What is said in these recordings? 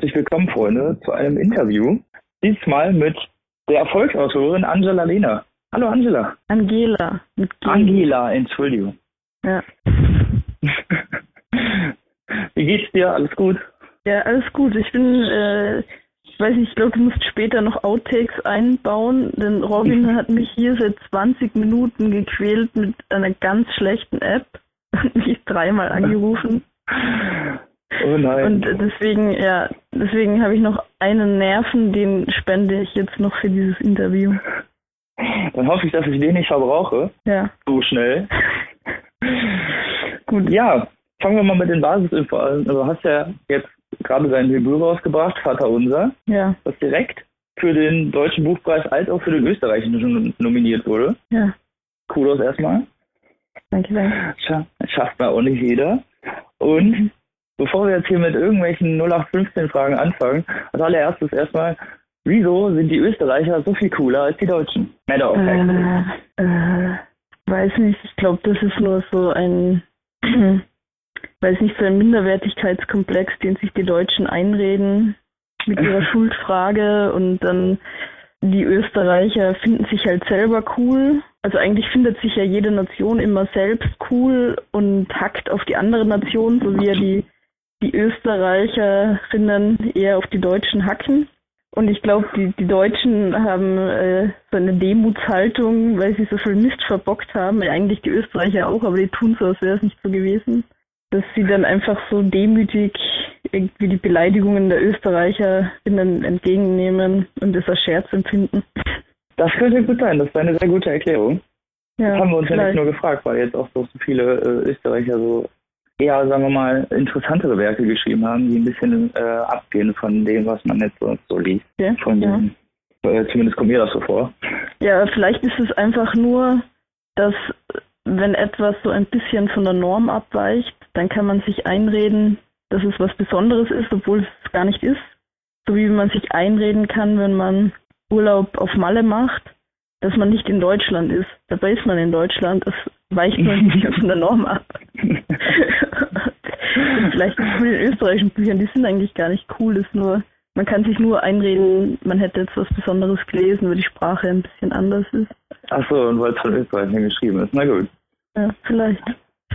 Herzlich willkommen, Freunde, zu einem Interview. Diesmal mit der Erfolgsautorin Angela Lehner. Hallo Angela. Angela. Angela, Entschuldigung. Ja. Wie geht's dir? Alles gut? Ja, alles gut. Ich bin, äh, ich weiß nicht, ich glaube, du musst später noch Outtakes einbauen, denn Robin hat mich hier seit 20 Minuten gequält mit einer ganz schlechten App und mich dreimal angerufen. Oh nein. Und deswegen, ja, deswegen habe ich noch einen Nerven, den spende ich jetzt noch für dieses Interview. Dann hoffe ich, dass ich den nicht verbrauche. Ja. So schnell. Gut. Ja, fangen wir mal mit den Basisinfo an. Also du hast ja jetzt gerade dein Debüt rausgebracht, Vater Unser, Ja, das direkt für den Deutschen Buchpreis als auch für den österreichischen nominiert wurde. ja. Kudos erstmal. Danke, danke. Scha schafft mal auch nicht jeder. Und bevor wir jetzt hier mit irgendwelchen 0815-Fragen anfangen, als allererstes erstmal, wieso sind die Österreicher so viel cooler als die Deutschen? Matter of fact. Äh, äh, weiß nicht, ich glaube, das ist nur so ein, weiß nicht, so ein Minderwertigkeitskomplex, den sich die Deutschen einreden mit ihrer Schuldfrage und dann die Österreicher finden sich halt selber cool. Also eigentlich findet sich ja jede Nation immer selbst cool und hackt auf die andere Nation, so wie ja die, die Österreicherinnen eher auf die Deutschen hacken. Und ich glaube, die, die Deutschen haben äh, so eine Demutshaltung, weil sie so viel Mist verbockt haben. Eigentlich die Österreicher auch, aber die tun so, als wäre es nicht so gewesen. Dass sie dann einfach so demütig irgendwie die Beleidigungen der Österreicherinnen entgegennehmen und es als Scherz empfinden. Das könnte gut sein, das ist eine sehr gute Erklärung. Ja, Das haben wir uns ja nicht vielleicht. nur gefragt, weil jetzt auch so viele äh, Österreicher so eher, sagen wir mal, interessantere Werke geschrieben haben, die ein bisschen äh, abgehen von dem, was man jetzt so, so liest. Ja, Von ja. äh, zumindest kommt mir das so vor. Ja, vielleicht ist es einfach nur, dass wenn etwas so ein bisschen von der Norm abweicht, dann kann man sich einreden, dass es was Besonderes ist, obwohl es gar nicht ist. So wie man sich einreden kann, wenn man Urlaub auf Malle macht, dass man nicht in Deutschland ist. Dabei ist man in Deutschland. Es weicht ein bisschen von der Norm ab. Vielleicht mit den österreichischen Büchern, die sind eigentlich gar nicht cool, ist nur, man kann sich nur einreden, man hätte jetzt was Besonderes gelesen, weil die Sprache ein bisschen anders ist. Achso, und weil es von Österreichern geschrieben ist. Na gut. Ja, vielleicht.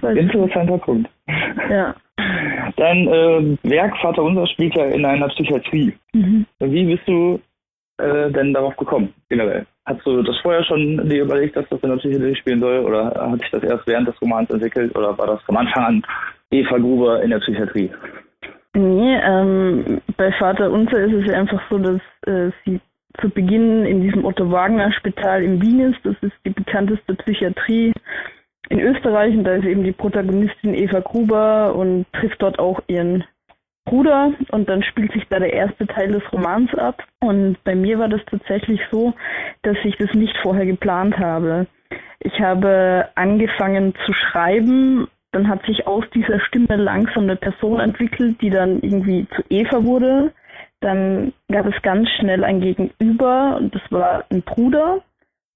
Nicht. Interessanter Punkt. Ja. Dein äh, Werk Vater Unser spielt ja in einer Psychiatrie. Mhm. Wie bist du äh, denn darauf gekommen, generell? Hast du das vorher schon dir überlegt, dass das in der Psychiatrie spielen soll? Oder hat sich das erst während des Romans entwickelt? Oder war das vom Anfang an Eva Gruber in der Psychiatrie? Nee, ähm, bei Vater Unser ist es ja einfach so, dass äh, sie zu Beginn in diesem Otto-Wagner-Spital in Wien ist. Das ist die bekannteste Psychiatrie in Österreich und da ist eben die Protagonistin Eva Gruber und trifft dort auch ihren Bruder und dann spielt sich da der erste Teil des Romans ab. Und bei mir war das tatsächlich so, dass ich das nicht vorher geplant habe. Ich habe angefangen zu schreiben, dann hat sich aus dieser Stimme langsam eine Person entwickelt, die dann irgendwie zu Eva wurde. Dann gab es ganz schnell ein Gegenüber und das war ein Bruder.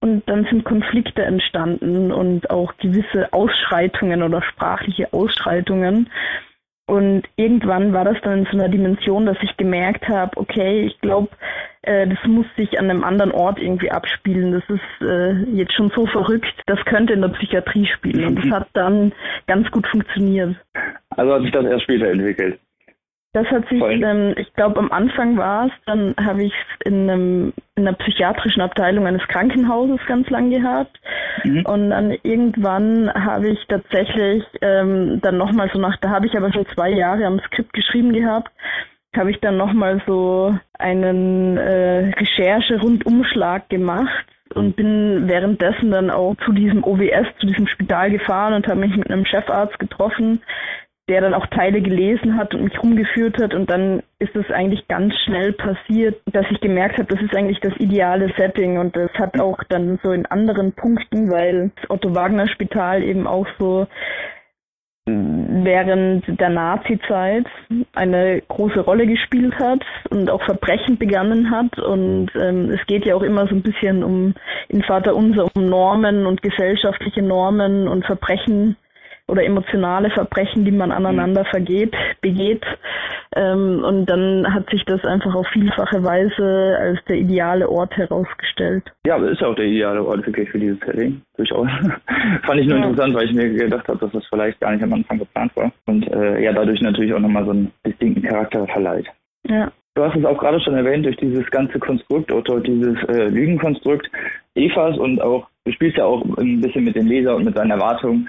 Und dann sind Konflikte entstanden und auch gewisse Ausschreitungen oder sprachliche Ausschreitungen. Und irgendwann war das dann in so einer Dimension, dass ich gemerkt habe, okay, ich glaube, äh, das muss sich an einem anderen Ort irgendwie abspielen. Das ist äh, jetzt schon so verrückt, das könnte in der Psychiatrie spielen. Und das hat dann ganz gut funktioniert. Also hat sich das erst später entwickelt. Das hat sich, ähm, ich glaube, am Anfang war es, dann habe ich es in, einem, in einer psychiatrischen Abteilung eines Krankenhauses ganz lang gehabt. Mhm. Und dann irgendwann habe ich tatsächlich ähm, dann nochmal so nach, da habe ich aber schon zwei Jahre am Skript geschrieben gehabt, habe ich dann nochmal so einen äh, Recherche-Rundumschlag gemacht und bin währenddessen dann auch zu diesem OWS, zu diesem Spital gefahren und habe mich mit einem Chefarzt getroffen, der dann auch Teile gelesen hat und mich rumgeführt hat. Und dann ist es eigentlich ganz schnell passiert, dass ich gemerkt habe, das ist eigentlich das ideale Setting. Und das hat auch dann so in anderen Punkten, weil das Otto Wagner Spital eben auch so während der Nazi-Zeit eine große Rolle gespielt hat und auch Verbrechen begangen hat. Und ähm, es geht ja auch immer so ein bisschen um in Vater Unser um Normen und gesellschaftliche Normen und Verbrechen oder emotionale Verbrechen, die man aneinander vergeht, begeht. Ähm, und dann hat sich das einfach auf vielfache Weise als der ideale Ort herausgestellt. Ja, aber ist ja auch der ideale Ort wirklich für dieses Setting, durchaus. Fand ich nur ja. interessant, weil ich mir gedacht habe, dass das vielleicht gar nicht am Anfang geplant war. Und äh, ja, dadurch natürlich auch nochmal so einen distinkten Charakter verleiht. Ja. Du hast es auch gerade schon erwähnt, durch dieses ganze Konstrukt oder dieses äh, Lügenkonstrukt Evas und auch, du spielst ja auch ein bisschen mit dem Leser und mit seinen Erwartungen.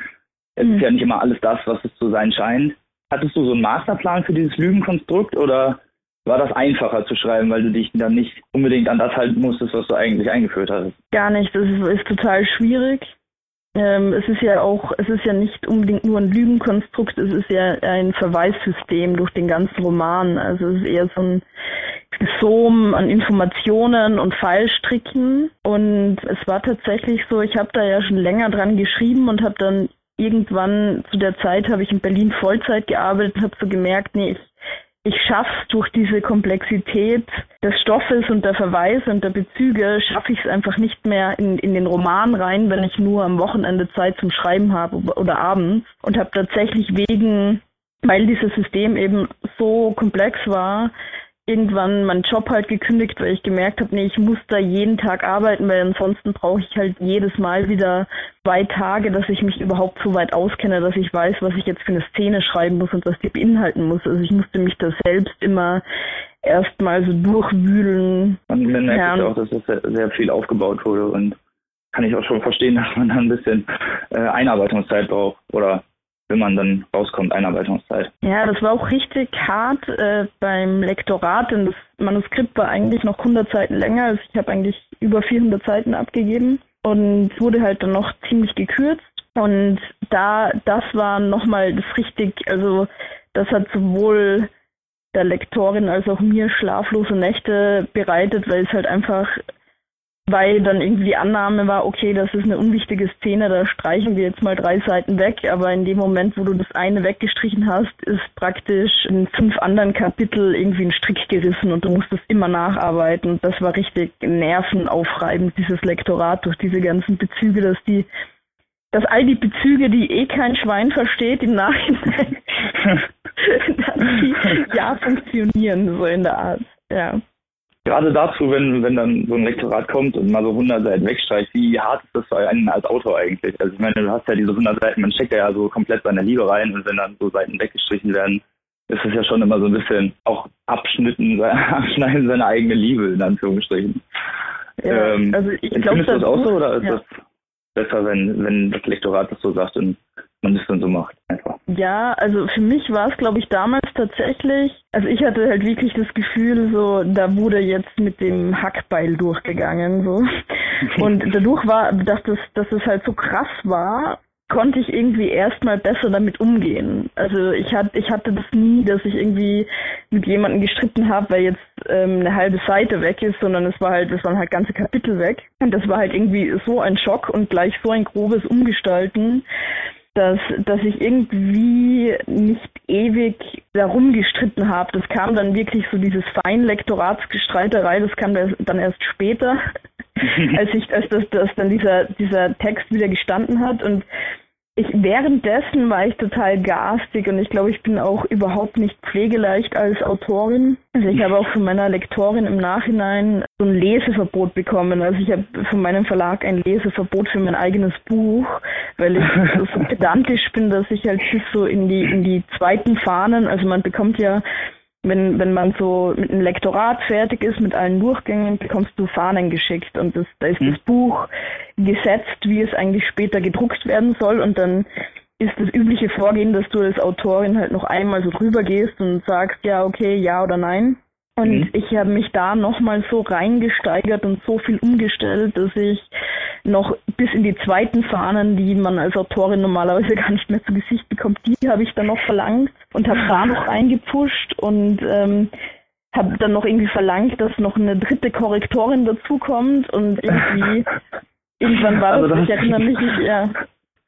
Es mhm. ist ja nicht immer alles das, was es zu sein scheint. Hattest du so einen Masterplan für dieses Lügenkonstrukt oder war das einfacher zu schreiben, weil du dich dann nicht unbedingt an das halten musstest, was du eigentlich eingeführt hast? Gar nicht, das ist, ist total schwierig. Ähm, es ist ja auch, es ist ja nicht unbedingt nur ein Lügenkonstrukt, es ist ja ein Verweissystem durch den ganzen Roman. Also es ist eher so ein Gesom an Informationen und Fallstricken. Und es war tatsächlich so, ich habe da ja schon länger dran geschrieben und habe dann irgendwann zu der Zeit habe ich in Berlin Vollzeit gearbeitet und habe so gemerkt, nee, ich, ich schaffe durch diese Komplexität des Stoffes und der Verweise und der Bezüge, schaffe ich es einfach nicht mehr in, in den Roman rein, wenn ich nur am Wochenende Zeit zum Schreiben habe oder abends. Und habe tatsächlich wegen, weil dieses System eben so komplex war, irgendwann meinen Job halt gekündigt, weil ich gemerkt habe, nee, ich muss da jeden Tag arbeiten, weil ansonsten brauche ich halt jedes Mal wieder zwei Tage, dass ich mich überhaupt so weit auskenne, dass ich weiß, was ich jetzt für eine Szene schreiben muss und was die beinhalten muss. Also ich musste mich da selbst immer erstmal so durchwühlen. Und man merkt ja. auch, dass das sehr, sehr viel aufgebaut wurde und kann ich auch schon verstehen, dass man da ein bisschen äh, Einarbeitungszeit braucht oder wenn man dann rauskommt, Einarbeitungszeit. Ja, das war auch richtig hart äh, beim Lektorat, denn das Manuskript war eigentlich noch 100 Seiten länger. Also ich habe eigentlich über 400 Seiten abgegeben und wurde halt dann noch ziemlich gekürzt. Und da, das war nochmal das richtig, also das hat sowohl der Lektorin als auch mir schlaflose Nächte bereitet, weil es halt einfach weil dann irgendwie die Annahme war, okay, das ist eine unwichtige Szene, da streichen wir jetzt mal drei Seiten weg, aber in dem Moment, wo du das eine weggestrichen hast, ist praktisch in fünf anderen Kapitel irgendwie ein Strick gerissen und du musst das immer nacharbeiten. Das war richtig nervenaufreibend, dieses Lektorat durch diese ganzen Bezüge, dass die dass all die Bezüge, die eh kein Schwein versteht, im Nachhinein dass die ja funktionieren, so in der Art. Ja gerade dazu, wenn, wenn dann so ein Lektorat kommt und mal so 100 Seiten wegstreicht, wie hart ist das für einen als Autor eigentlich? Also ich meine, du hast ja diese 100 Seiten, man steckt ja so komplett seine Liebe rein und wenn dann so Seiten weggestrichen werden, ist es ja schon immer so ein bisschen auch Abschnitten, Abschneiden seiner eigenen Liebe, in Anführungsstrichen. Ja, ähm, also ich findest du das auch so oder ist ja. das besser, wenn, wenn das Lektorat das so sagt und man das dann so macht einfach. Ja, also für mich war es, glaube ich, damals tatsächlich, also ich hatte halt wirklich das Gefühl, so, da wurde jetzt mit dem Hackbeil durchgegangen, so. Und dadurch war, dass das, dass es halt so krass war, konnte ich irgendwie erstmal besser damit umgehen. Also ich hatte, ich hatte das nie, dass ich irgendwie mit jemandem gestritten habe, weil jetzt ähm, eine halbe Seite weg ist, sondern es war halt, es waren halt ganze Kapitel weg. Und das war halt irgendwie so ein Schock und gleich so ein grobes Umgestalten, dass, dass ich irgendwie nicht ewig darum gestritten habe. Das kam dann wirklich so dieses Feinlektoratsgestreiterei, das kam dann erst später, als ich, als das, dass dann dieser, dieser Text wieder gestanden hat und ich währenddessen war ich total garstig und ich glaube, ich bin auch überhaupt nicht pflegeleicht als Autorin. Also ich habe auch von meiner Lektorin im Nachhinein so ein Leseverbot bekommen. Also ich habe von meinem Verlag ein Leseverbot für mein eigenes Buch, weil ich so pedantisch bin, dass ich halt so in die in die zweiten Fahnen, also man bekommt ja wenn, wenn man so mit einem Lektorat fertig ist, mit allen Durchgängen, bekommst du Fahnen geschickt und das, da ist mhm. das Buch gesetzt, wie es eigentlich später gedruckt werden soll und dann ist das übliche Vorgehen, dass du als Autorin halt noch einmal so drüber gehst und sagst, ja, okay, ja oder nein. Und mhm. ich habe mich da nochmal so reingesteigert und so viel umgestellt, dass ich noch bis in die zweiten Fahnen, die man als Autorin normalerweise gar nicht mehr zu Gesicht bekommt, die habe ich dann noch verlangt und habe da noch reingepusht und ähm, habe dann noch irgendwie verlangt, dass noch eine dritte Korrektorin dazukommt und irgendwie irgendwann war also das, ich erinnere mich, ja.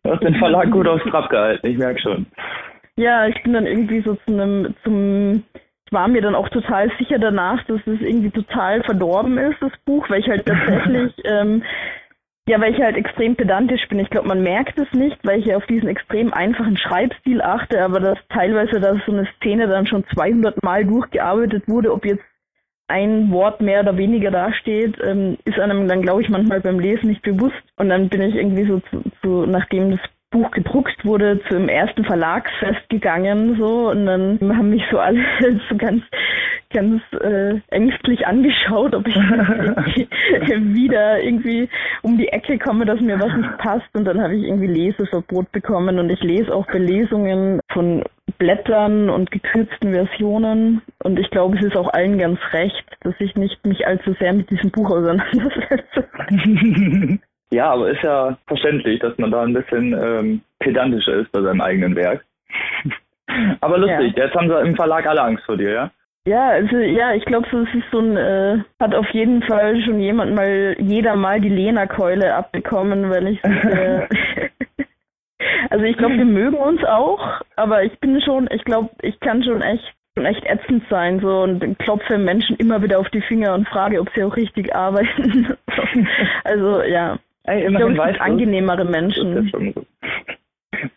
Du hast den Verlag gut aufs Trab gehalten, ich merke schon. Ja, ich bin dann irgendwie so zu einem, zum war mir dann auch total sicher danach, dass es irgendwie total verdorben ist, das Buch, weil ich halt tatsächlich ähm, Ja, weil ich halt extrem pedantisch bin. Ich glaube, man merkt es nicht, weil ich ja auf diesen extrem einfachen Schreibstil achte, aber dass teilweise, dass so eine Szene dann schon 200 Mal durchgearbeitet wurde, ob jetzt ein Wort mehr oder weniger dasteht, ähm, ist einem dann, glaube ich, manchmal beim Lesen nicht bewusst. Und dann bin ich irgendwie so, zu, zu, nachdem das Buch gedruckt wurde, zum ersten Verlagsfest gegangen so. Und dann haben mich so alle so ganz ganz äh, ängstlich angeschaut, ob ich wieder irgendwie um die Ecke komme, dass mir was nicht passt. Und dann habe ich irgendwie Leseverbot bekommen. Und ich lese auch Belesungen von Blättern und gekürzten Versionen. Und ich glaube, es ist auch allen ganz recht, dass ich nicht mich allzu sehr mit diesem Buch auseinandersetze. Ja, aber ist ja verständlich, dass man da ein bisschen ähm, pedantischer ist bei seinem eigenen Werk. aber lustig, ja. jetzt haben sie im Verlag alle Angst vor dir, ja? Ja, also ja, ich glaube, so es ist so ein, äh, hat auf jeden Fall schon jemand mal, jeder mal die Lena-Keule abbekommen, weil ich äh, Also ich glaube, wir mögen uns auch, aber ich bin schon, ich glaube, ich kann schon echt schon echt ätzend sein so und klopfe Menschen immer wieder auf die Finger und frage, ob sie auch richtig arbeiten. also ja. Ey, ich glaube, es angenehmere Menschen.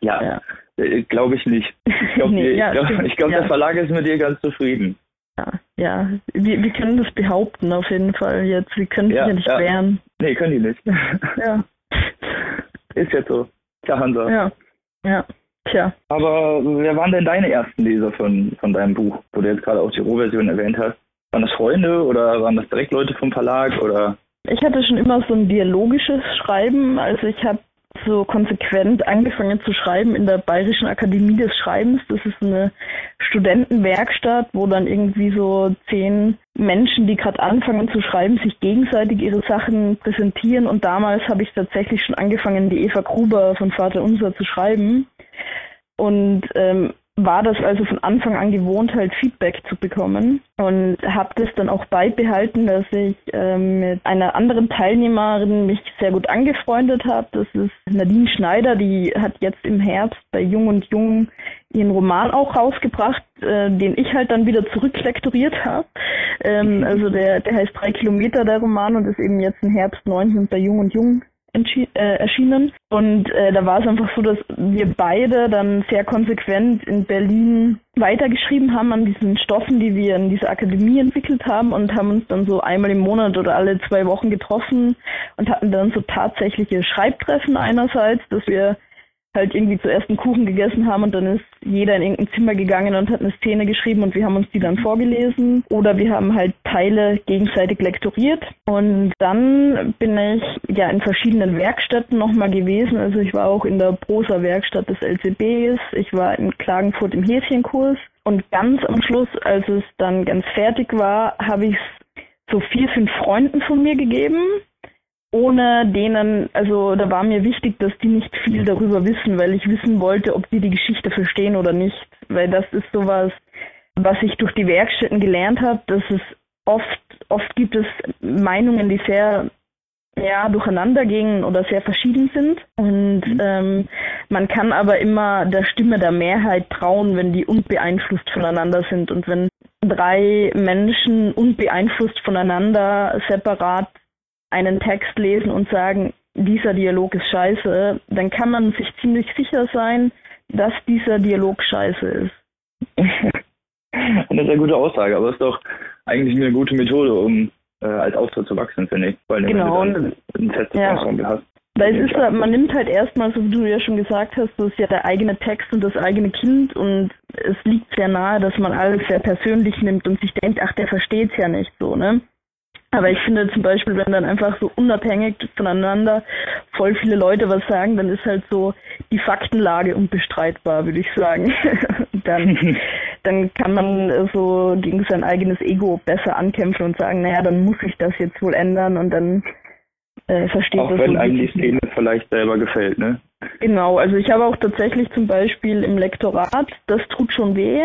Ja, ja. Äh, glaube ich nicht. Ich glaube, nee, ja, glaub, glaub, der Verlag ist mit dir ganz zufrieden. Ja, ja. Wir, wir können das behaupten auf jeden Fall jetzt. Wir können sich ja, nicht wehren. Nee, können die nicht. Ja. Ist jetzt so. Tja, Hansa. Ja, ja. Tja. Aber wer waren denn deine ersten Leser von, von deinem Buch, wo du jetzt gerade auch die Rohversion erwähnt hast? Waren das Freunde oder waren das direkt Leute vom Verlag oder ich hatte schon immer so ein dialogisches Schreiben. Also ich habe so konsequent angefangen zu schreiben in der Bayerischen Akademie des Schreibens. Das ist eine Studentenwerkstatt, wo dann irgendwie so zehn Menschen, die gerade anfangen zu schreiben, sich gegenseitig ihre Sachen präsentieren. Und damals habe ich tatsächlich schon angefangen, die Eva Gruber von Vater Unser zu schreiben. Und ähm, war das also von Anfang an gewohnt, halt Feedback zu bekommen und habe das dann auch beibehalten, dass ich ähm, mit einer anderen Teilnehmerin mich sehr gut angefreundet habe. Das ist Nadine Schneider, die hat jetzt im Herbst bei Jung und Jung ihren Roman auch rausgebracht, äh, den ich halt dann wieder zurücklektoriert habe. Ähm, also der, der heißt drei Kilometer der Roman und ist eben jetzt im Herbst 19 bei Jung und Jung äh, erschienen. Und äh, da war es einfach so, dass wir beide dann sehr konsequent in Berlin weitergeschrieben haben an diesen Stoffen, die wir in dieser Akademie entwickelt haben und haben uns dann so einmal im Monat oder alle zwei Wochen getroffen und hatten dann so tatsächliche Schreibtreffen einerseits, dass wir halt irgendwie zuerst einen Kuchen gegessen haben und dann ist jeder in irgendein Zimmer gegangen und hat eine Szene geschrieben und wir haben uns die dann vorgelesen. Oder wir haben halt Teile gegenseitig lektoriert. Und dann bin ich ja in verschiedenen Werkstätten nochmal gewesen. Also ich war auch in der Prosa-Werkstatt des LCBs, ich war in Klagenfurt im Häschenkurs. Und ganz am Schluss, als es dann ganz fertig war, habe ich es so vier, fünf Freunden von mir gegeben ohne denen, also da war mir wichtig, dass die nicht viel darüber wissen, weil ich wissen wollte, ob die die Geschichte verstehen oder nicht. Weil das ist sowas, was ich durch die Werkstätten gelernt habe, dass es oft, oft gibt es Meinungen, die sehr ja, durcheinander gingen oder sehr verschieden sind. Und mhm. ähm, man kann aber immer der Stimme der Mehrheit trauen, wenn die unbeeinflusst voneinander sind. Und wenn drei Menschen unbeeinflusst voneinander separat einen Text lesen und sagen, dieser Dialog ist scheiße, dann kann man sich ziemlich sicher sein, dass dieser Dialog scheiße ist. eine sehr gute Aussage, aber es ist doch eigentlich eine gute Methode, um äh, als Autor zu wachsen, finde ich. Weil genau. du dann ein festes ja. hast. Weil es ist, man nimmt halt erstmal, so wie du ja schon gesagt hast, das ist ja der eigene Text und das eigene Kind und es liegt sehr nahe, dass man alles sehr persönlich nimmt und sich denkt, ach, der versteht's ja nicht so, ne? Aber ich finde zum Beispiel, wenn dann einfach so unabhängig voneinander voll viele Leute was sagen, dann ist halt so die Faktenlage unbestreitbar, würde ich sagen. dann, dann kann man so gegen sein eigenes Ego besser ankämpfen und sagen, naja, dann muss ich das jetzt wohl ändern und dann äh, versteht auch das wenn so einem die Szene vielleicht selber gefällt, ne? Genau, also ich habe auch tatsächlich zum Beispiel im Lektorat, das tut schon weh.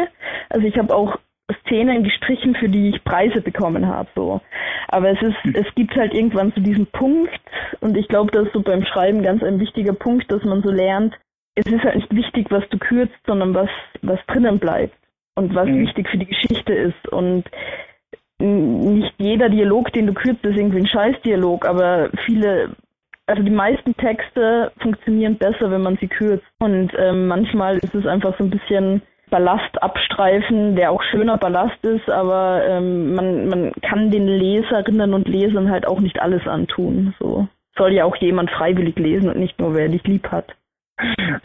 Also ich habe auch Szenen gestrichen, für die ich Preise bekommen habe. So. Aber es ist, hm. es gibt halt irgendwann zu so diesem Punkt, und ich glaube, das ist so beim Schreiben ganz ein wichtiger Punkt, dass man so lernt, es ist halt nicht wichtig, was du kürzt, sondern was, was drinnen bleibt und was mhm. wichtig für die Geschichte ist. Und nicht jeder Dialog, den du kürzt, ist irgendwie ein Scheißdialog, aber viele also die meisten Texte funktionieren besser, wenn man sie kürzt. Und ähm, manchmal ist es einfach so ein bisschen Ballast abstreifen, der auch schöner Ballast ist, aber ähm, man, man kann den Leserinnen und Lesern halt auch nicht alles antun. So soll ja auch jemand freiwillig lesen und nicht nur wer dich lieb hat.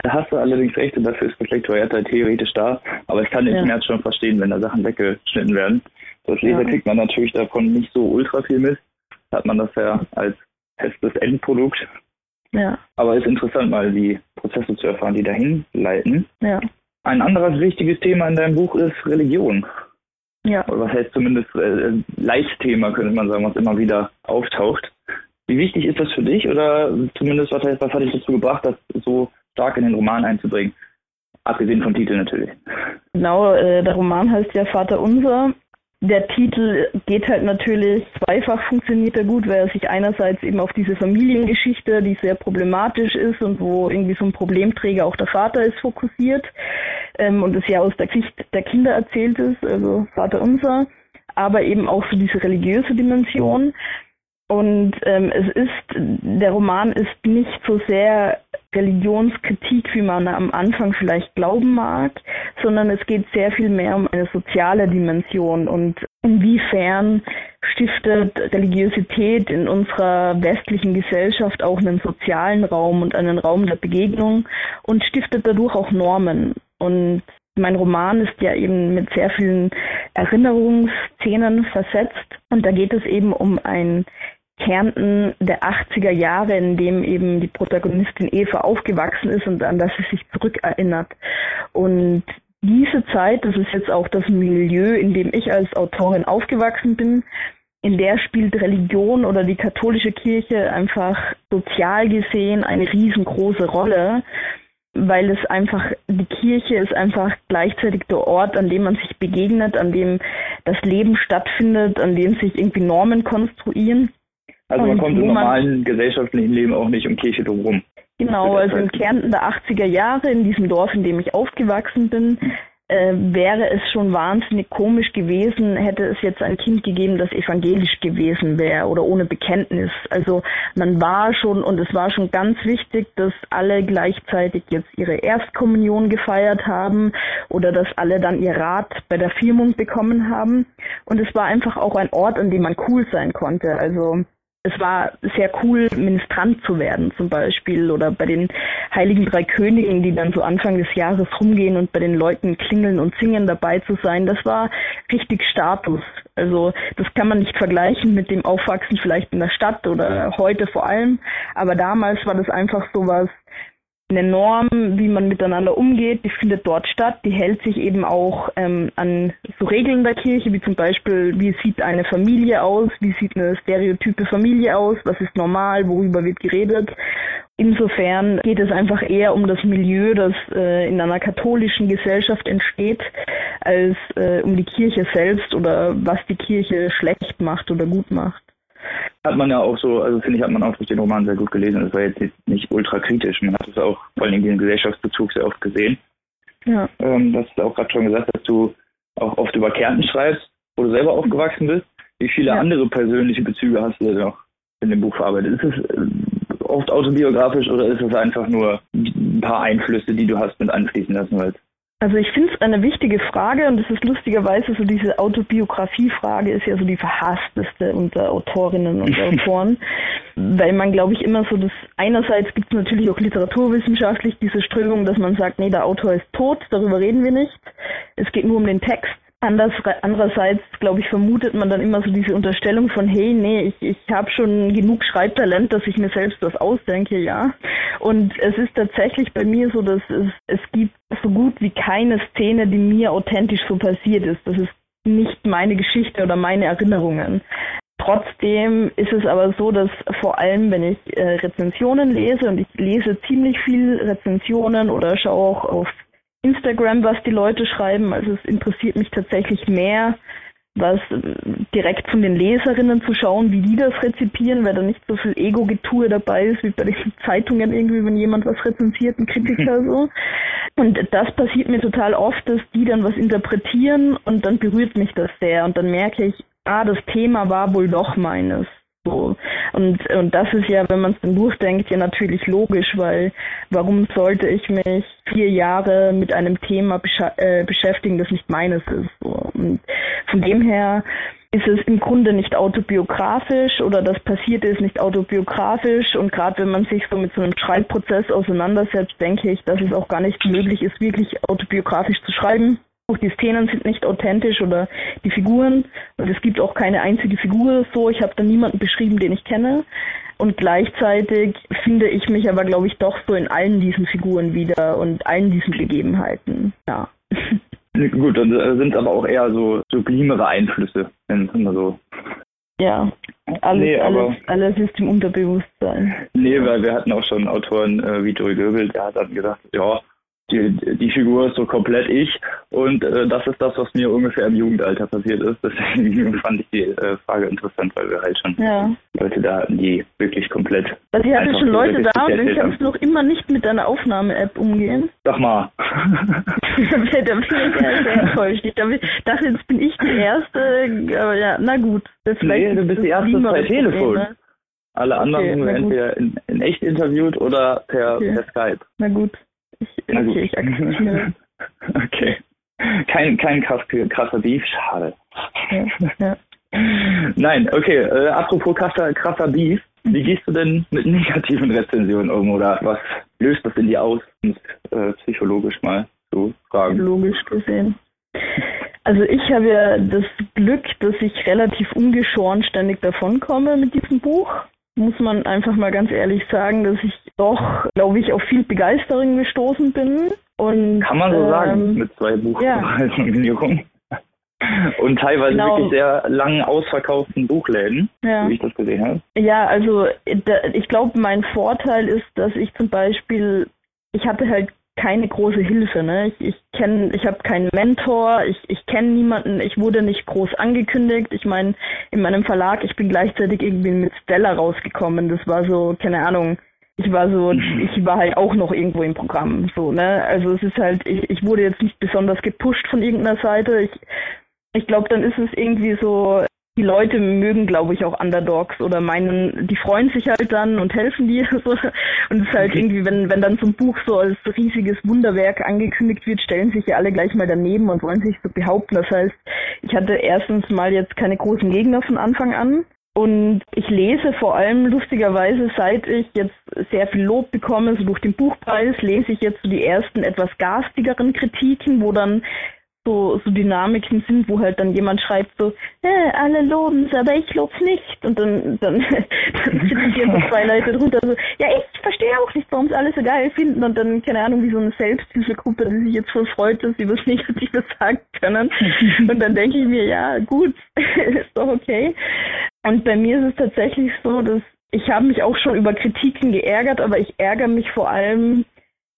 Da hast du allerdings recht und dafür ist Reflektoriata theoretisch da, aber ich kann den ja. Schmerz schon verstehen, wenn da Sachen weggeschnitten werden. Als Leser ja. kriegt man natürlich davon nicht so ultra viel mit. Hat man das ja als festes Endprodukt. Ja. Aber es ist interessant, mal die Prozesse zu erfahren, die dahin leiten. Ja. Ein anderes wichtiges Thema in deinem Buch ist Religion. Ja. Oder was heißt zumindest äh, Leitthema, könnte man sagen, was immer wieder auftaucht. Wie wichtig ist das für dich oder zumindest was, heißt, was hat dich dazu gebracht, das so stark in den Roman einzubringen? Abgesehen vom Titel natürlich. Genau, äh, der Roman heißt ja Vater Unser der Titel geht halt natürlich zweifach funktioniert er gut, weil er sich einerseits eben auf diese Familiengeschichte, die sehr problematisch ist und wo irgendwie so ein Problemträger auch der Vater ist, fokussiert ähm, und es ja aus der Sicht der Kinder erzählt ist, also Vater unser, aber eben auch so diese religiöse Dimension. Und ähm, es ist, der Roman ist nicht so sehr Religionskritik, wie man am Anfang vielleicht glauben mag, sondern es geht sehr viel mehr um eine soziale Dimension und inwiefern stiftet Religiosität in unserer westlichen Gesellschaft auch einen sozialen Raum und einen Raum der Begegnung und stiftet dadurch auch Normen. Und mein Roman ist ja eben mit sehr vielen Erinnerungsszenen versetzt und da geht es eben um ein Kärnten der 80er Jahre, in dem eben die Protagonistin Eva aufgewachsen ist und an das sie sich zurückerinnert. Und diese Zeit, das ist jetzt auch das Milieu, in dem ich als Autorin aufgewachsen bin, in der spielt Religion oder die katholische Kirche einfach sozial gesehen eine riesengroße Rolle, weil es einfach, die Kirche ist einfach gleichzeitig der Ort, an dem man sich begegnet, an dem das Leben stattfindet, an dem sich irgendwie Normen konstruieren. Also man kommt im normalen gesellschaftlichen Leben auch nicht um Kirche drumherum. Genau, also in Kärnten der 80er Jahre, in diesem Dorf, in dem ich aufgewachsen bin, äh, wäre es schon wahnsinnig komisch gewesen, hätte es jetzt ein Kind gegeben, das evangelisch gewesen wäre oder ohne Bekenntnis. Also man war schon, und es war schon ganz wichtig, dass alle gleichzeitig jetzt ihre Erstkommunion gefeiert haben oder dass alle dann ihr Rat bei der Firmung bekommen haben. Und es war einfach auch ein Ort, an dem man cool sein konnte. Also es war sehr cool, Ministrant zu werden zum Beispiel oder bei den Heiligen Drei Königen, die dann so Anfang des Jahres rumgehen und bei den Leuten klingeln und singen dabei zu sein. Das war richtig Status. Also das kann man nicht vergleichen mit dem Aufwachsen vielleicht in der Stadt oder heute vor allem. Aber damals war das einfach so was, eine Norm, wie man miteinander umgeht, die findet dort statt. Die hält sich eben auch ähm, an so Regeln der Kirche, wie zum Beispiel, wie sieht eine Familie aus, wie sieht eine stereotype Familie aus, was ist normal, worüber wird geredet. Insofern geht es einfach eher um das Milieu, das äh, in einer katholischen Gesellschaft entsteht, als äh, um die Kirche selbst oder was die Kirche schlecht macht oder gut macht hat man ja auch so, also finde ich, hat man auch durch den Roman sehr gut gelesen. Es war jetzt nicht ultra kritisch. Man hat es auch vor allem den Gesellschaftsbezug sehr oft gesehen. Ja. Ähm, das ist auch gerade schon gesagt, dass du auch oft über Kärnten schreibst, wo du selber aufgewachsen bist. Wie viele ja. andere persönliche Bezüge hast du denn noch in dem Buch verarbeitet? Ist es äh, oft autobiografisch oder ist es einfach nur ein paar Einflüsse, die du hast mit anfließen lassen willst? Also ich finde es eine wichtige Frage und es ist lustigerweise so diese Autobiografie-Frage ist ja so die verhassteste unter Autorinnen und Autoren, weil man glaube ich immer so das, einerseits gibt es natürlich auch literaturwissenschaftlich diese Strömung, dass man sagt, nee, der Autor ist tot, darüber reden wir nicht, es geht nur um den Text Anders, andererseits, glaube ich, vermutet man dann immer so diese Unterstellung von, hey, nee, ich, ich habe schon genug Schreibtalent, dass ich mir selbst was ausdenke, ja. Und es ist tatsächlich bei mir so, dass es, es gibt so gut wie keine Szene, die mir authentisch so passiert ist. Das ist nicht meine Geschichte oder meine Erinnerungen. Trotzdem ist es aber so, dass vor allem, wenn ich äh, Rezensionen lese und ich lese ziemlich viel Rezensionen oder schaue auch auf Instagram, was die Leute schreiben. Also es interessiert mich tatsächlich mehr, was direkt von den Leserinnen zu schauen, wie die das rezipieren, weil da nicht so viel Ego-Getue dabei ist, wie bei den Zeitungen irgendwie, wenn jemand was rezensiert, ein Kritiker so. Und das passiert mir total oft, dass die dann was interpretieren und dann berührt mich das sehr und dann merke ich, ah, das Thema war wohl doch meines. So. Und, und das ist ja, wenn man es dann durchdenkt, ja natürlich logisch, weil warum sollte ich mich vier Jahre mit einem Thema besch äh, beschäftigen, das nicht meines ist? So. Und von dem her ist es im Grunde nicht autobiografisch oder das Passierte ist nicht autobiografisch und gerade wenn man sich so mit so einem Schreibprozess auseinandersetzt, denke ich, dass es auch gar nicht möglich ist, wirklich autobiografisch zu schreiben. Auch die Szenen sind nicht authentisch oder die Figuren. Und es gibt auch keine einzige Figur so. Ich habe da niemanden beschrieben, den ich kenne. Und gleichzeitig finde ich mich aber, glaube ich, doch so in allen diesen Figuren wieder und allen diesen Gegebenheiten. Ja. Gut, dann äh, sind aber auch eher so sublimere Einflüsse, wenn es so. Ja, alles, nee, alles, alles ist im Unterbewusstsein. Nee, weil wir hatten auch schon Autoren äh, wie Joey Goebbels, der hat dann gesagt, ja, die, die Figur ist so komplett ich und äh, das ist das, was mir ungefähr im Jugendalter passiert ist. Deswegen fand ich die äh, Frage interessant, weil wir halt schon ja. Leute da hatten, die wirklich komplett. Also ich hatte schon Leute da und ich kann noch immer nicht mit deiner Aufnahme-App umgehen. Sag mal. da bin ich sehr, sehr enttäuscht. Ich dachte, jetzt bin ich die Erste, aber ja, na gut. Nee, du bist die Erste bei Telefon. Ne? Alle anderen okay, entweder in, in, echt interviewt oder per, okay. per Skype. Na gut. Ich, okay, ich akzeptiere. okay. Kein, kein krasser Beef, schade. Ja. Nein, okay, äh, apropos krasser, krasser Beef, wie gehst du denn mit negativen Rezensionen um oder was löst das in dir aus, um äh, psychologisch mal zu fragen? Logisch gesehen. Also ich habe ja das Glück, dass ich relativ ungeschoren ständig davonkomme mit diesem Buch muss man einfach mal ganz ehrlich sagen, dass ich doch, glaube ich, auf viel Begeisterung gestoßen bin. Und, Kann man so ähm, sagen, mit zwei Buchnominierungen. Ja. Und teilweise genau. wirklich sehr lang ausverkauften Buchläden, ja. wie ich das gesehen habe. Ja, also ich glaube, mein Vorteil ist, dass ich zum Beispiel, ich hatte halt keine große Hilfe. Ne? Ich, ich kenne, ich habe keinen Mentor, ich, ich kenne niemanden, ich wurde nicht groß angekündigt. Ich meine, in meinem Verlag, ich bin gleichzeitig irgendwie mit Stella rausgekommen. Das war so, keine Ahnung, ich war so, ich war halt auch noch irgendwo im Programm. So, ne? Also es ist halt, ich, ich wurde jetzt nicht besonders gepusht von irgendeiner Seite. Ich, ich glaube, dann ist es irgendwie so, die Leute mögen, glaube ich, auch Underdogs oder meinen, die freuen sich halt dann und helfen dir. So. Und es ist halt irgendwie, wenn, wenn dann so ein Buch so als riesiges Wunderwerk angekündigt wird, stellen sich ja alle gleich mal daneben und wollen sich so behaupten. Das heißt, ich hatte erstens mal jetzt keine großen Gegner von Anfang an. Und ich lese vor allem lustigerweise, seit ich jetzt sehr viel Lob bekomme, so durch den Buchpreis, lese ich jetzt so die ersten etwas garstigeren Kritiken, wo dann so, so Dynamiken sind, wo halt dann jemand schreibt so, äh, alle loben's, aber ich lob's nicht. Und dann, dann, dann hier so zwei Leute drunter so, ja, ich verstehe auch nicht, warum es alle so geil finden. Und dann, keine Ahnung, wie so eine Selbsthilfegruppe, die sich jetzt voll freut, dass sie was Negatives sagen können. Und dann denke ich mir, ja, gut, ist doch okay. Und bei mir ist es tatsächlich so, dass ich habe mich auch schon über Kritiken geärgert, aber ich ärgere mich vor allem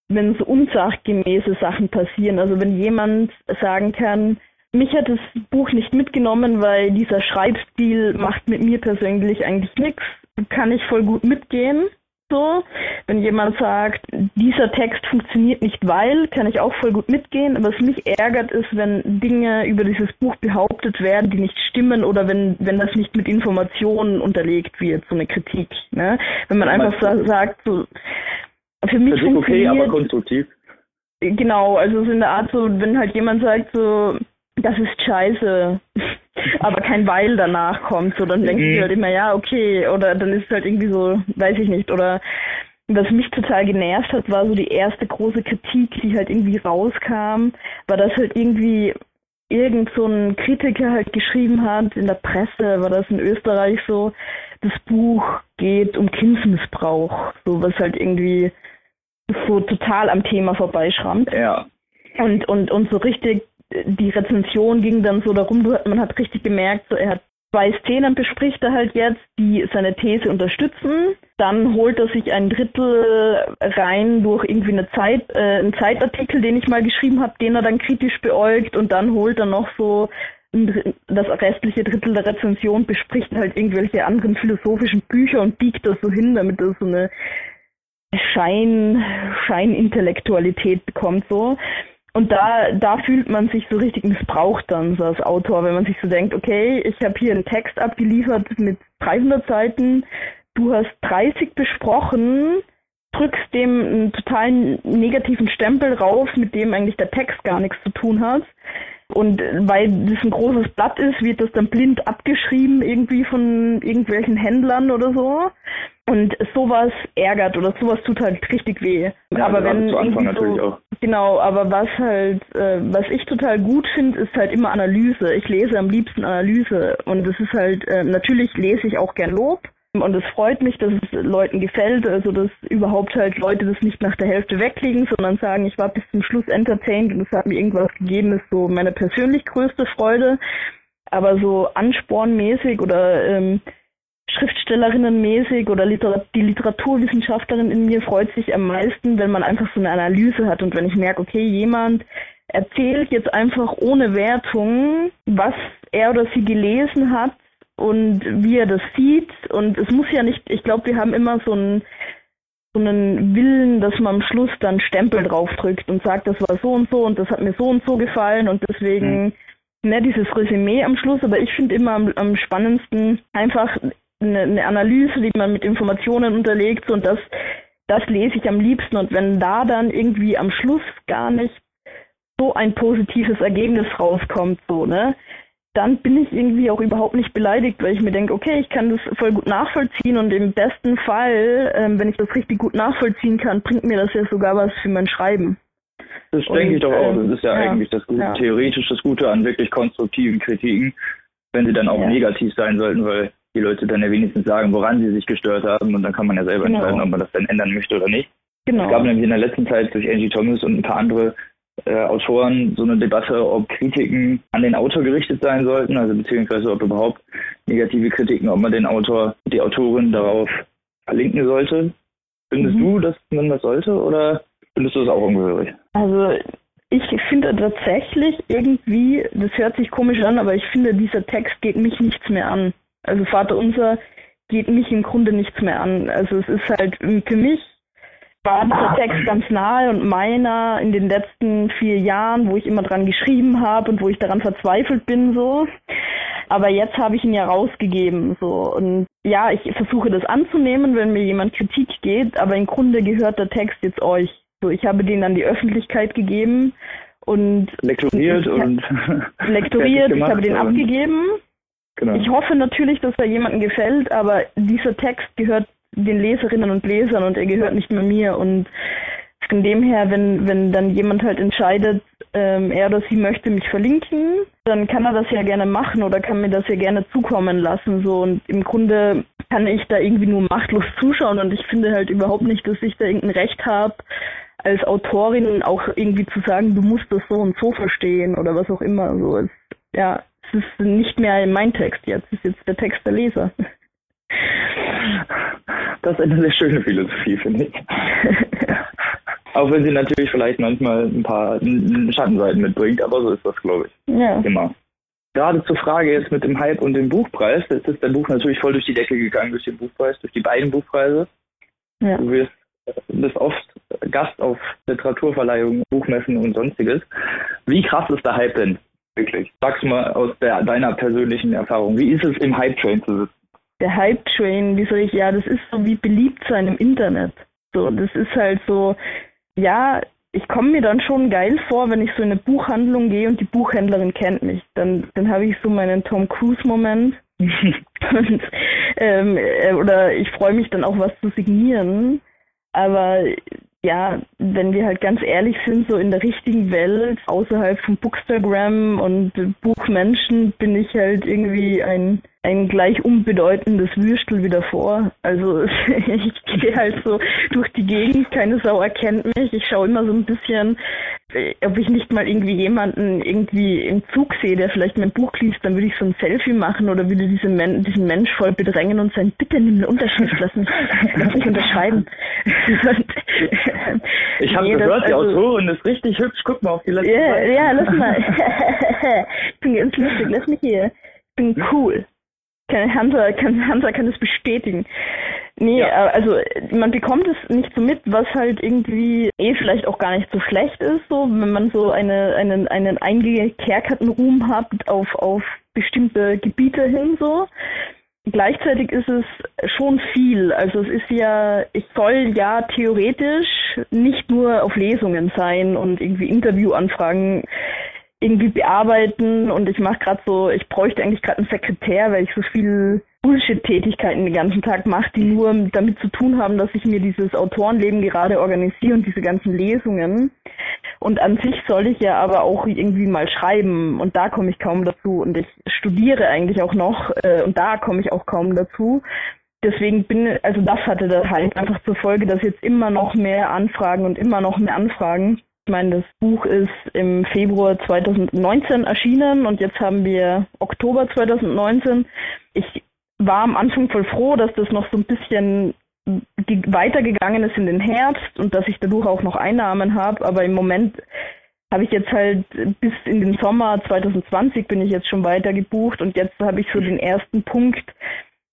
wenn so unsachgemäße Sachen passieren. Also wenn jemand sagen kann, mich hat das Buch nicht mitgenommen, weil dieser Schreibstil macht mit mir persönlich eigentlich nichts, kann ich voll gut mitgehen. So, wenn jemand sagt, dieser Text funktioniert nicht, weil, kann ich auch voll gut mitgehen. Was mich ärgert ist, wenn Dinge über dieses Buch behauptet werden, die nicht stimmen oder wenn, wenn das nicht mit Informationen unterlegt wird, so eine Kritik. Ne? Wenn man einfach sagt, so, für mich Für okay, aber konstruktiv. Genau, also so in der Art so, wenn halt jemand sagt so, das ist scheiße, aber kein Weil danach kommt, so dann denkst mhm. du halt immer, ja, okay, oder dann ist es halt irgendwie so, weiß ich nicht, oder was mich total genervt hat, war so die erste große Kritik, die halt irgendwie rauskam, war das halt irgendwie irgend so ein Kritiker halt geschrieben hat, in der Presse war das in Österreich so, das Buch geht um Kindsmissbrauch, so was halt irgendwie so total am Thema vorbeischrammt. Ja. Und, und, und so richtig, die Rezension ging dann so darum, man hat richtig gemerkt, so er hat zwei Szenen bespricht er halt jetzt, die seine These unterstützen. Dann holt er sich ein Drittel rein durch irgendwie eine Zeit, äh, einen Zeitartikel, den ich mal geschrieben habe, den er dann kritisch beäugt und dann holt er noch so das restliche Drittel der Rezension bespricht halt irgendwelche anderen philosophischen Bücher und biegt das so hin, damit das so eine Schein, Scheinintellektualität bekommt so. und da, da fühlt man sich so richtig missbraucht dann so als Autor, wenn man sich so denkt, okay, ich habe hier einen Text abgeliefert mit 300 Seiten, du hast 30 besprochen, drückst dem einen totalen negativen Stempel rauf, mit dem eigentlich der Text gar nichts zu tun hat. Und weil das ein großes Blatt ist, wird das dann blind abgeschrieben irgendwie von irgendwelchen Händlern oder so. Und sowas ärgert oder sowas tut halt richtig weh. Ja, aber wenn irgendwie natürlich so, auch. genau, aber was halt, äh, was ich total gut finde, ist halt immer Analyse. Ich lese am liebsten Analyse und es ist halt, äh, natürlich lese ich auch gern Lob. Und es freut mich, dass es Leuten gefällt, also dass überhaupt halt Leute das nicht nach der Hälfte weglegen, sondern sagen, ich war bis zum Schluss entertained und es hat mir irgendwas gegeben, ist so meine persönlich größte Freude. Aber so anspornmäßig oder ähm, Schriftstellerinnenmäßig oder Literat die Literaturwissenschaftlerin in mir freut sich am meisten, wenn man einfach so eine Analyse hat und wenn ich merke, okay, jemand erzählt jetzt einfach ohne Wertung, was er oder sie gelesen hat und wie er das sieht. Und es muss ja nicht, ich glaube, wir haben immer so einen, so einen Willen, dass man am Schluss dann Stempel draufdrückt und sagt, das war so und so und das hat mir so und so gefallen und deswegen Mhm. ne, dieses Resümee am Schluss. Aber ich finde immer am, am spannendsten einfach eine, eine Analyse, die man mit Informationen unterlegt so, und das, das lese ich am liebsten. Und wenn da dann irgendwie am Schluss gar nicht so ein positives Ergebnis rauskommt, so, ne, dann bin ich irgendwie auch überhaupt nicht beleidigt, weil ich mir denke, okay, ich kann das voll gut nachvollziehen und im besten Fall, ähm, wenn ich das richtig gut nachvollziehen kann, bringt mir das ja sogar was für mein Schreiben. Das Und, denke ich doch auch. ähm, Das ist ja, ja, eigentlich das Gute, ja. theoretisch das Gute an wirklich konstruktiven Kritiken, wenn sie dann auch Ja. negativ sein sollten, weil die Leute dann ja wenigstens sagen, woran sie sich gestört haben und dann kann man ja selber Genau. entscheiden, ob man das dann ändern möchte oder nicht. Genau. Es gab nämlich in der letzten Zeit durch Angie Thomas und ein paar andere äh, Autoren so eine Debatte, ob Kritiken an den Autor gerichtet sein sollten, also beziehungsweise ob überhaupt negative Kritiken, ob man den Autor, die Autorin darauf verlinken sollte. Findest Mhm. du, dass man das sollte oder findest du es auch ungehörig? Also ich finde tatsächlich irgendwie, das hört sich komisch an, aber ich finde, dieser Text geht mich nichts mehr an. Also Vater Unser geht mich im Grunde nichts mehr an. Also es ist halt für mich war dieser Text ganz nahe und meiner in den letzten vier Jahren, wo ich immer dran geschrieben habe und wo ich daran verzweifelt bin so. Aber jetzt habe ich ihn ja rausgegeben so und ja, ich versuche das anzunehmen, wenn mir jemand Kritik geht, aber im Grunde gehört der Text jetzt euch. So, ich habe den an die Öffentlichkeit gegeben und Lektoriert Ich- und lektoriert, ich habe den und- abgegeben. Genau. Ich hoffe natürlich, dass er jemandem gefällt, aber dieser Text gehört den Leserinnen und Lesern und er gehört nicht mehr mir. Und von dem her, wenn, wenn dann jemand halt entscheidet, ähm, er oder sie möchte mich verlinken, dann kann er das ja gerne machen oder kann mir das ja gerne zukommen lassen. So und im Grunde kann ich da irgendwie nur machtlos zuschauen und ich finde halt überhaupt nicht, dass ich da irgendein Recht habe, als Autorin auch irgendwie zu sagen, du musst das so und so verstehen oder was auch immer. So, es, ja, es ist nicht mehr mein Text jetzt, es ist jetzt der Text der Leser. Das ist eine sehr schöne Philosophie, finde ich. Auch wenn sie natürlich vielleicht manchmal ein paar Schattenseiten mitbringt, aber so ist das, glaube ich, ja. immer. Gerade zur Frage jetzt mit dem Hype und dem Buchpreis. Jetzt ist dein Buch natürlich voll durch die Decke gegangen, durch den Buchpreis, durch die beiden Buchpreise. ja. Du wirst, bist oft Gast auf Literaturverleihungen, Buchmessen und sonstiges. Wie krass ist der Hype denn? Wirklich. Sag's mal aus der, deiner persönlichen Erfahrung. Wie ist es im Hype-Train zu sitzen? Der Hype Train, wie soll ich, ja, das ist so wie beliebt sein im Internet. So, das ist halt so, ja, ich komme mir dann schon geil vor, wenn ich so in eine Buchhandlung gehe und die Buchhändlerin kennt mich. Dann, dann habe ich so meinen Tom Cruise-Moment. und, ähm, äh, oder ich freue mich dann auch was zu signieren. Aber ja, wenn wir halt ganz ehrlich sind, so in der richtigen Welt, außerhalb von Bookstagram und Buchmenschen, bin ich halt irgendwie ein, ein gleich unbedeutendes Würstel wieder vor. Also ich gehe halt so durch die Gegend, keine Sau erkennt mich. Ich schaue immer so ein bisschen, äh, ob ich nicht mal irgendwie jemanden irgendwie im Zug sehe, der vielleicht mein Buch liest, dann würde ich so ein Selfie machen oder würde diese Men diesen Mensch voll bedrängen und sagen, bitte nimm eine Unterschrift, lass mich, lass mich unterschreiben. Und, Ich habe nee, das- gehört, die also- Autorin ist richtig hübsch. Guck mal auf die letzte Seite. ja, lass mal. ich bin ganz lustig, lass mich hier. Ich bin cool. Kann, Hansa, kann, Hansa kann das bestätigen. Nee, ja. Äh, also man bekommt es nicht so mit, was halt irgendwie eh vielleicht auch gar nicht so schlecht ist, so wenn man so eine, einen, einen eingekerkerten Ruhm hat auf, auf bestimmte Gebiete hin so. Gleichzeitig ist es schon viel. Also es ist ja, ich soll ja theoretisch nicht nur auf Lesungen sein und irgendwie Interviewanfragen irgendwie bearbeiten und ich mache gerade so, ich bräuchte eigentlich gerade einen Sekretär, weil ich so viel Bullshit-Tätigkeiten den ganzen Tag mache, die nur damit zu tun haben, dass ich mir dieses Autorenleben gerade organisiere und diese ganzen Lesungen. Und an sich soll ich ja aber auch irgendwie mal schreiben und da komme ich kaum dazu und ich studiere eigentlich auch noch äh, und da komme ich auch kaum dazu. Deswegen bin, also das hatte da halt einfach zur Folge, dass jetzt immer noch mehr Anfragen und immer noch mehr Anfragen ich meine, das Buch ist im Februar 2019 erschienen und jetzt haben wir Oktober 2019. Ich war am Anfang voll froh, dass das noch so ein bisschen weitergegangen ist in den Herbst und dass ich dadurch auch noch Einnahmen habe, aber im Moment habe ich jetzt halt bis in den Sommer 2020 bin ich jetzt schon weiter gebucht und jetzt habe ich so den ersten Punkt,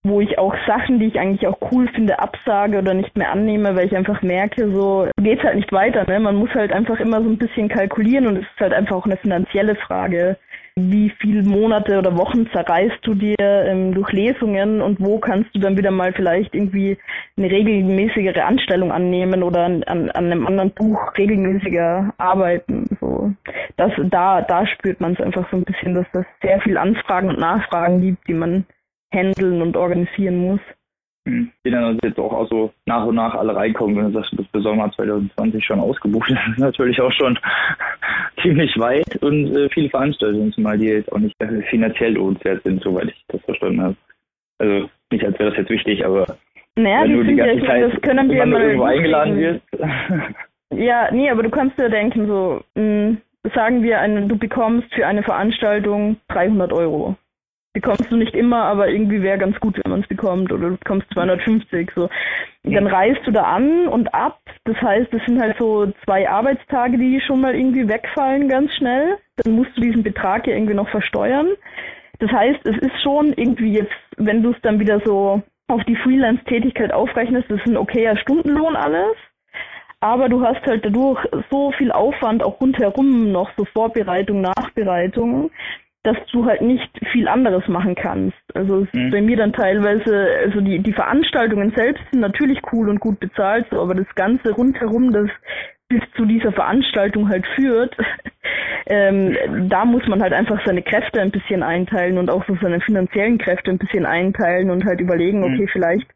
wo ich auch Sachen, die ich eigentlich auch cool finde, absage oder nicht mehr annehme, weil ich einfach merke, so geht's halt nicht weiter. Ne? Man muss halt einfach immer so ein bisschen kalkulieren und es ist halt einfach auch eine finanzielle Frage. Wie viele Monate oder Wochen zerreißt du dir ähm, durch Lesungen und wo kannst du dann wieder mal vielleicht irgendwie eine regelmäßigere Anstellung annehmen oder an, an, einem anderen Buch regelmäßiger arbeiten. So, das, da, da spürt man es einfach so ein bisschen, dass das sehr viel Anfragen und Nachfragen gibt, die man handeln und organisieren muss. Hm. Die dann also jetzt auch also nach und nach alle reinkommen, wenn du sagst, bis Sommer 2020 schon ausgebucht das ist natürlich auch schon ziemlich weit und äh, viele Veranstaltungen, zumal die jetzt auch nicht äh, finanziell lohnenswert sind, soweit ich das verstanden habe. Also nicht, als wäre das jetzt wichtig, aber naja, wenn du die ganze ja, Zeit das können wir mal irgendwo eingeladen wirst. ja, nee, aber du kannst dir denken, so, mh, hm, sagen wir, eine, du bekommst für eine Veranstaltung 300 Euro bekommst du nicht immer, aber irgendwie wäre ganz gut, wenn man es bekommt. Oder du bekommst 250. So. Dann reist du da an und ab. Das heißt, es sind halt so zwei Arbeitstage, die schon mal irgendwie wegfallen ganz schnell. Dann musst du diesen Betrag ja irgendwie noch versteuern. Das heißt, es ist schon irgendwie jetzt, wenn du es dann wieder so auf die Freelance-Tätigkeit aufrechnest, das ist ein okayer Stundenlohn alles. Aber du hast halt dadurch so viel Aufwand auch rundherum noch, so Vorbereitung, Nachbereitung, dass du halt nicht viel anderes machen kannst. Also es mhm. ist bei mir dann teilweise, also die, die Veranstaltungen selbst sind natürlich cool und gut bezahlt, so, aber das Ganze rundherum, das bis zu dieser Veranstaltung halt führt, ähm, da muss man halt einfach seine Kräfte ein bisschen einteilen und auch so seine finanziellen Kräfte ein bisschen einteilen und halt überlegen, mhm. okay, vielleicht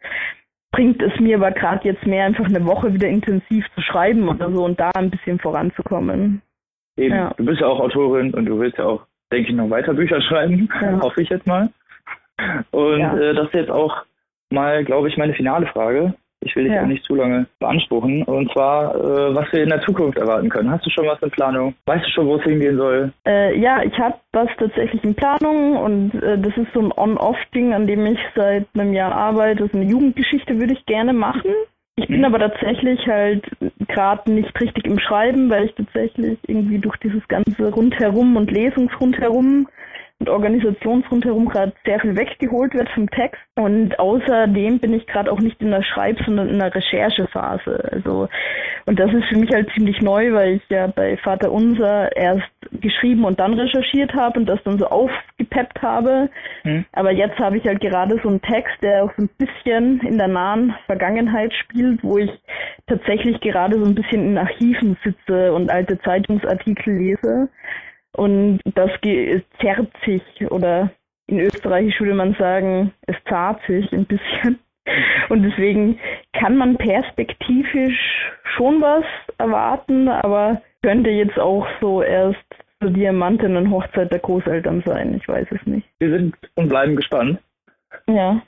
bringt es mir aber gerade jetzt mehr einfach eine Woche wieder intensiv zu schreiben oder so und da ein bisschen voranzukommen. Eben, ja. du bist ja auch Autorin und du willst ja auch denke ich, noch weiter Bücher schreiben, ja. hoffe ich jetzt mal. Und ja. äh, das ist jetzt auch mal, glaube ich, meine finale Frage. Ich will dich ja. auch nicht zu lange beanspruchen. Und zwar, äh, was wir in der Zukunft erwarten können. Hast du schon was in Planung? Weißt du schon, wo es hingehen soll? Äh, ja, ich habe was tatsächlich in Planung und äh, das ist so ein On-Off-Ding, an dem ich seit einem Jahr arbeite. Das ist eine Jugendgeschichte, würde ich gerne machen. Ich bin aber tatsächlich halt gerade nicht richtig im Schreiben, weil ich tatsächlich irgendwie durch dieses ganze Rundherum und Lesungsrundherum und Organisationsrundherum gerade sehr viel weggeholt wird vom Text. Und außerdem bin ich gerade auch nicht in der Schreib-, sondern in der Recherchephase. Also, und das ist für mich halt ziemlich neu, weil ich ja bei Vater Unser erst geschrieben und dann recherchiert habe und das dann so aufgepeppt habe. Hm. Aber jetzt habe ich halt gerade so einen Text, der auch so ein bisschen in der nahen Vergangenheit spielt, wo ich tatsächlich gerade so ein bisschen in Archiven sitze und alte Zeitungsartikel lese. Und das zerrt sich oder in Österreich würde man sagen, es zahlt sich ein bisschen. Und deswegen kann man perspektivisch schon was erwarten, aber könnte jetzt auch so erst zur Diamantinnen-Hochzeit der Großeltern sein. Ich weiß es nicht. Wir sind und bleiben gespannt. Ja.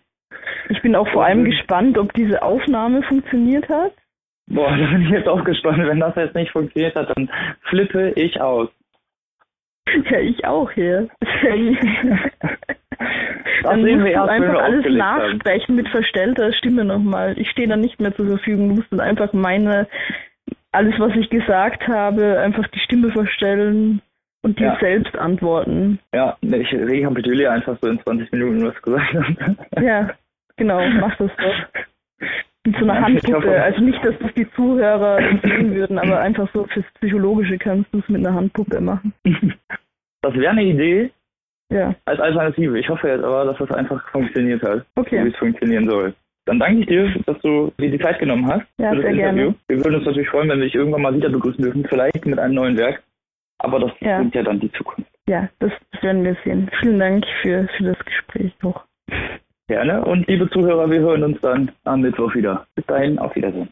Ich bin auch vor allem gespannt, ob diese Aufnahme funktioniert hat. Boah, da bin ich jetzt auch gespannt. Wenn das jetzt nicht funktioniert hat, dann flippe ich aus. Ja, ich auch hier. dann musst du einfach alles nachsprechen haben. mit verstellter Stimme nochmal. Ich stehe dann nicht mehr zur Verfügung. Du musst dann einfach meine, alles was ich gesagt habe, einfach die Stimme verstellen und dir ja. selbst antworten. Ja, ich rekapituliere einfach so in 20 Minuten, was du gesagt hast. Ja, genau, mach das doch. Mit so einer Ja, ich Handpuppe. Also nicht, dass das die Zuhörer sehen würden, aber einfach so fürs Psychologische kannst du es mit einer Handpuppe machen. Das wäre eine Idee Ja, als Alternative. Ich hoffe jetzt aber, dass das einfach funktioniert hat, so wie okay. es funktionieren soll. Dann danke ich dir, dass du dir die Zeit genommen hast Ja, für das sehr Interview. gerne. Wir würden uns natürlich freuen, wenn wir dich irgendwann mal wieder begrüßen dürfen, vielleicht mit einem neuen Werk. Aber das Ja. bringt ja dann die Zukunft. Ja, das, das werden wir sehen. Vielen Dank für, für das Gespräch auch. Gerne. Und liebe Zuhörer, wir hören uns dann am Mittwoch wieder. Bis dahin, auf Wiedersehen.